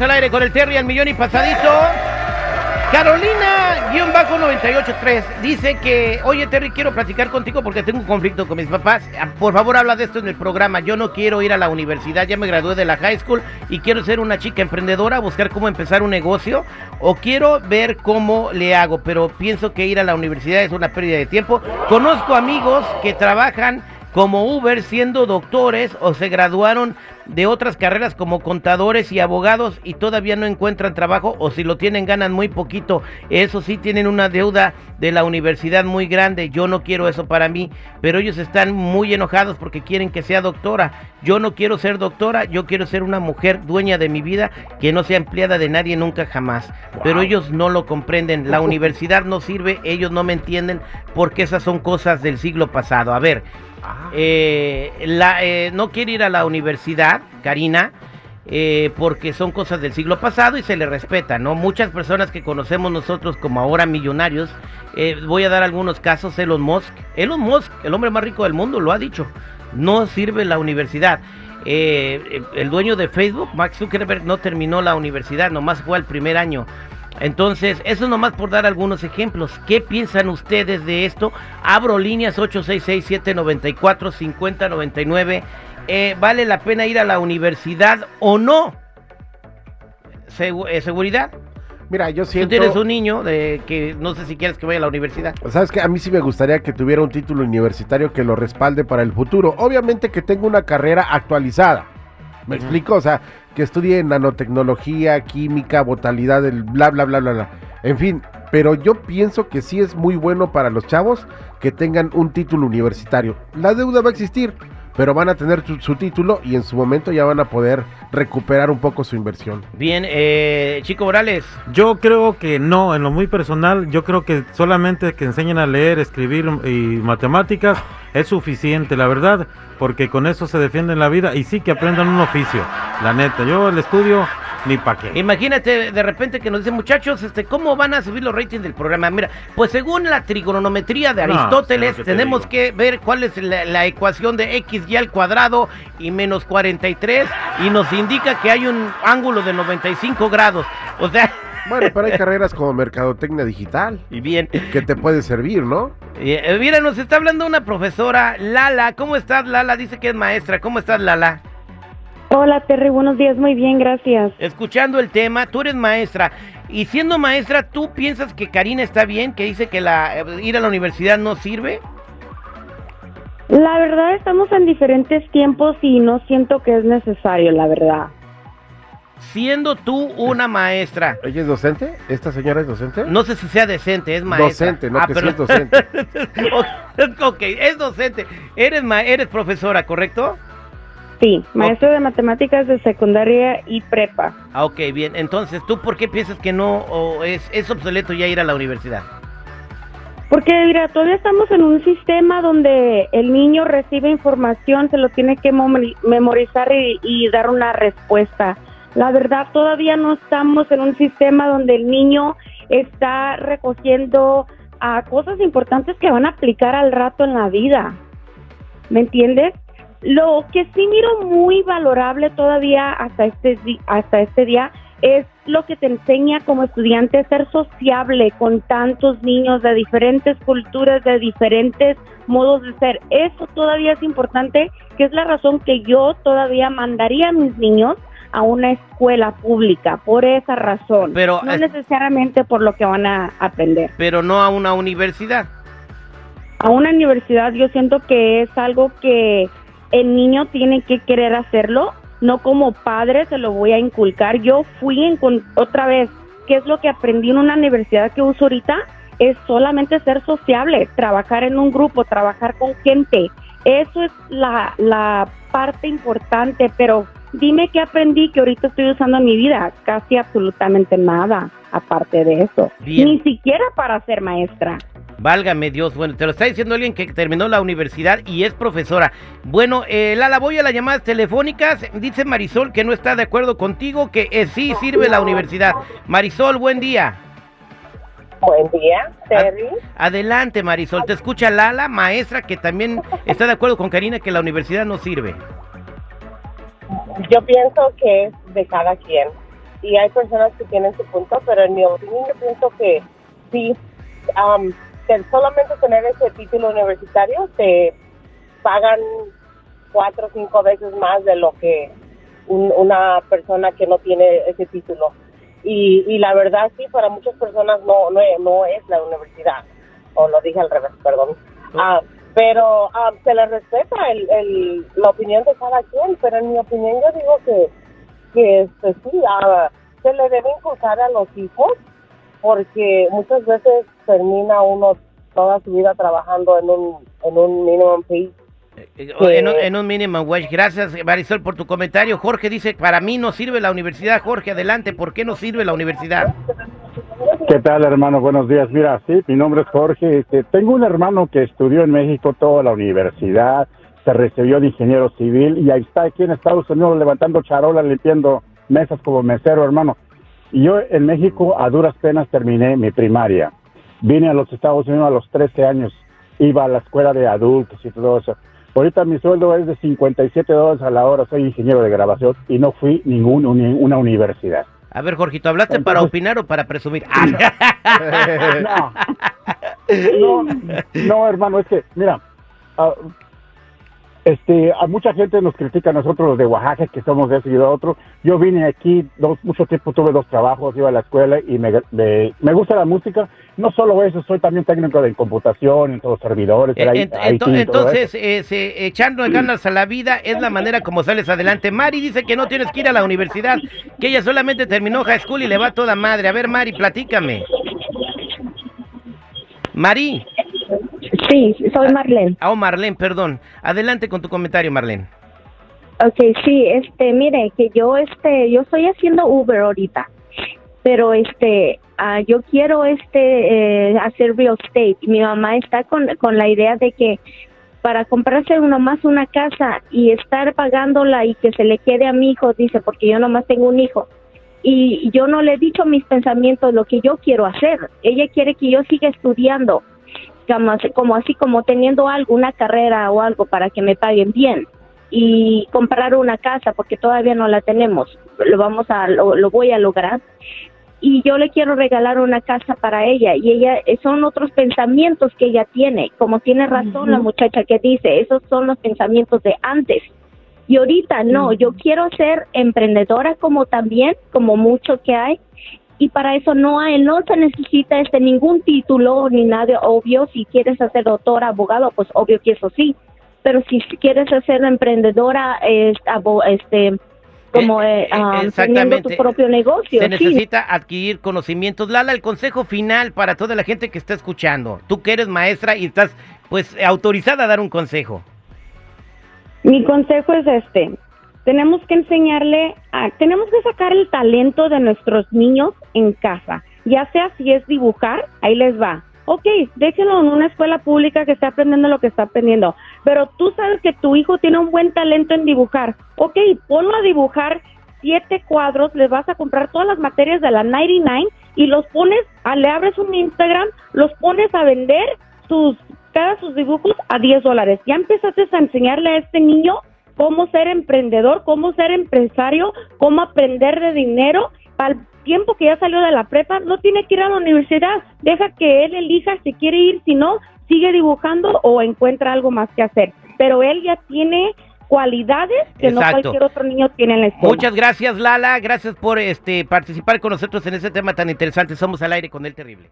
al aire con el Terry al millón y pasadito. Carolina-983 dice que, oye Terry, quiero platicar contigo porque tengo un conflicto con mis papás. Ah, Por favor, habla de esto en el programa. Yo no quiero ir a la universidad, ya me gradué de la high school y quiero ser una chica emprendedora, buscar cómo empezar un negocio o quiero ver cómo le hago, pero pienso que ir a la universidad es una pérdida de tiempo. Conozco amigos que trabajan como Uber siendo doctores o se graduaron de otras carreras como contadores y abogados y todavía no encuentran trabajo o si lo tienen ganan muy poquito. Eso sí tienen una deuda de la universidad muy grande. Yo no quiero eso para mí, pero ellos están muy enojados porque quieren que sea doctora. Yo no quiero ser doctora, yo quiero ser una mujer dueña de mi vida que no sea empleada de nadie nunca jamás. Pero ellos no lo comprenden. La universidad no sirve, ellos no me entienden porque esas son cosas del siglo pasado. A ver, eh, la, eh, no quiere ir a la universidad, Karina, eh, porque son cosas del siglo pasado y se le respeta, ¿no? Muchas personas que conocemos nosotros como ahora millonarios, eh, voy a dar algunos casos, Elon Musk, Elon Musk, el hombre más rico del mundo, lo ha dicho, no sirve la universidad. Eh, el dueño de Facebook, Max Zuckerberg, no terminó la universidad, nomás fue al primer año. Entonces, eso nomás por dar algunos ejemplos. ¿Qué piensan ustedes de esto? Abro líneas 866-794-5099. Eh, ¿Vale la pena ir a la universidad o no? Segu- eh, ¿Seguridad? Mira, yo Tú siento... tienes un niño de que no sé si quieres que vaya a la universidad. Sabes que a mí sí me gustaría que tuviera un título universitario que lo respalde para el futuro. Obviamente que tenga una carrera actualizada. ¿Me explico? O sea, que estudie nanotecnología, química, botalidad, el bla, bla, bla, bla, bla. En fin, pero yo pienso que sí es muy bueno para los chavos que tengan un título universitario. La deuda va a existir, pero van a tener su, su título y en su momento ya van a poder recuperar un poco su inversión. Bien, eh, Chico Morales. Yo creo que no, en lo muy personal, yo creo que solamente que enseñen a leer, escribir y matemáticas es suficiente, la verdad, porque con eso se defienden la vida y sí que aprendan un oficio, la neta. Yo el estudio ni pa' qué. Imagínate de repente que nos dicen, muchachos, este, ¿cómo van a subir los ratings del programa? Mira, pues según la trigonometría de No, Aristóteles, que te tenemos digo. que ver cuál es la, la ecuación de x y al cuadrado y menos 43 y nos indica que hay un ángulo de 95 grados. O sea, Bueno, pero hay carreras como mercadotecnia digital y bien. que te puede servir, ¿no? Eh, mira, nos está hablando una profesora, Lala. ¿Cómo estás, Lala? Dice que es maestra. ¿Cómo estás, Lala? Hola Terry, buenos días, muy bien, gracias. Escuchando el tema, tú eres maestra. Y siendo maestra, ¿tú piensas que Karina está bien? Que dice que la, eh, ir a la universidad no sirve. La verdad estamos en diferentes tiempos y no siento que es necesario, la verdad. Siendo tú una maestra. ¿Ella es docente? ¿Esta señora es docente? No sé si sea decente, es maestra. Docente, no Ah, que pero- sí es docente. ok, es docente. Eres, ma eres profesora, ¿correcto? Sí, maestro de matemáticas de secundaria y prepa. Ah, ok, bien. Entonces, ¿tú por qué piensas que no o es, es obsoleto ya ir a la universidad? Porque mira, todavía estamos en un sistema donde el niño recibe información, se lo tiene que memori- memorizar y, y dar una respuesta. La verdad, todavía no estamos en un sistema donde el niño está recogiendo ah, cosas importantes que van a aplicar al rato en la vida. ¿Me entiendes? Lo que sí miro muy valorable todavía hasta este, hasta este día es lo que te enseña como estudiante a ser sociable con tantos niños de diferentes culturas, de diferentes modos de ser. Eso todavía es importante, que es la razón que yo todavía mandaría a mis niños a una escuela pública, por esa razón. Pero no es- necesariamente por lo que van a aprender. Pero no a una universidad. A una universidad yo siento que es algo que el niño tiene que querer hacerlo, no como padre se lo voy a inculcar. Yo fui en, con- otra vez, ¿qué es lo que aprendí en una universidad que uso ahorita? Es solamente ser sociable, trabajar en un grupo, trabajar con gente. Eso es la, la parte importante, pero dime qué aprendí que ahorita estoy usando en mi vida. Casi absolutamente nada, aparte de eso. Bien. Ni siquiera para ser maestra. Válgame Dios, bueno, te lo está diciendo alguien que terminó la universidad y es profesora. Bueno, eh, Lala, voy a las llamadas telefónicas. Dice Marisol que no está de acuerdo contigo, que eh, sí sirve la universidad. Marisol, buen día. Buen día, Terry. Adelante, Marisol. Te escucha Lala, maestra, que también está de acuerdo con Karina que la universidad no sirve. Yo pienso que es de cada quien. y hay personas que tienen su punto, pero en mi opinión yo pienso que sí, am, solamente tener ese título universitario te pagan cuatro o cinco veces más de lo que un- una persona que no tiene ese título. Y, y la verdad sí, para muchas personas no, no, es- no es la universidad, o lo dije al revés, perdón. Ah, pero ah, se le respeta el, el, la opinión de cada quien, pero en mi opinión yo digo que, que este, sí, ah, se le debe inculcar a los hijos porque muchas veces termina uno toda su vida trabajando en un, en un minimum pay. Eh, En, un- en un minimum wage. Gracias, Marisol, por tu comentario. Jorge dice, para mí no sirve la universidad. Jorge, adelante. ¿Por qué no sirve la universidad? ¿Qué tal, hermano? Buenos días. Mira, sí, mi nombre es Jorge. Este, tengo un hermano que estudió en México toda la universidad, se recibió de ingeniero civil y ahí está aquí en Estados Unidos levantando charolas, limpiando mesas como mesero, hermano. Yo en México a duras penas terminé mi primaria. Vine a los Estados Unidos a los 13 años, iba a la escuela de adultos y todo eso. Ahorita mi sueldo es de 57 dólares a la hora, soy ingeniero de grabación y no fui ningún uni- una universidad. A ver, Jorgito, ¿hablaste para opinar o para presumir? Ah, No, no, no, hermano, es que, mira, ah, este, a mucha gente nos critica a nosotros los de Oaxaca, que somos de eso y de otro. Yo vine aquí, dos, mucho tiempo tuve dos trabajos, iba a la escuela y me, me, me gusta la música. No solo eso, soy también técnico de computación, en todos los servidores, Eh, IT ento- entonces, eh, se- echando ganas a la vida es la manera como sales adelante. Mari dice que no tienes que ir a la universidad, que ella solamente terminó high school y le va toda madre. A ver, Mari, platícame. Mari, Sí, soy Marlene. ah, oh, Marlene, perdón. Adelante con tu comentario, Marlene. Okay, sí, este, mire, que yo, este, yo estoy haciendo Uber ahorita, pero este, ah, yo quiero, este, eh, hacer real estate. Mi mamá está con, con la idea de que para comprarse uno más una casa y estar pagándola y que se le quede a mi hijo, dice, porque yo nomás tengo un hijo. Y yo no le he dicho mis pensamientos, lo que yo quiero hacer. Ella quiere que yo siga estudiando, como, así- como así como teniendo algo, una carrera o algo para que me paguen bien y comprar una casa porque todavía no la tenemos. Lo vamos a lo, lo voy a lograr. Y yo le quiero regalar una casa para ella y ella eh, son otros pensamientos que ella tiene, como tiene razón la muchacha que dice, esos son los pensamientos de antes. Y ahorita no, yo quiero ser emprendedora como también, como mucho que hay, y para eso no hay, no se necesita este ningún título ni nada obvio. Si quieres hacer doctor, abogado, pues obvio que eso sí. Pero si quieres ser emprendedora, abo- este, como Eh, eh, eh, ah, teniendo tu propio negocio, Se sí. necesita adquirir conocimientos. Lala, el consejo final para toda la gente que está escuchando. Tú que eres maestra y estás pues autorizada a dar un consejo. Mi consejo es este. Tenemos que enseñarle, a, tenemos que sacar el talento de nuestros niños en casa. Ya sea si es dibujar, ahí les va. Ok, déjenlo en una escuela pública que esté aprendiendo lo que está aprendiendo. Pero tú sabes que tu hijo tiene un buen talento en dibujar. Ok, ponlo a dibujar siete cuadros, les vas a comprar todas las materias de la 99 y los pones, a- le abres un Instagram, los pones a vender sus cada sus dibujos a 10 dólares. Ya empezaste a enseñarle a este niño cómo ser emprendedor, cómo ser empresario, cómo aprender de dinero. Al tiempo que ya salió de la prepa, no tiene que ir a la universidad. Deja que él elija si quiere ir, si no, sigue dibujando o encuentra algo más que hacer. Pero él ya tiene cualidades que no Exacto. cualquier otro niño tiene en la escuela. Muchas gracias, Lala. Gracias por este participar con nosotros en este tema tan interesante. Somos al aire con el terrible.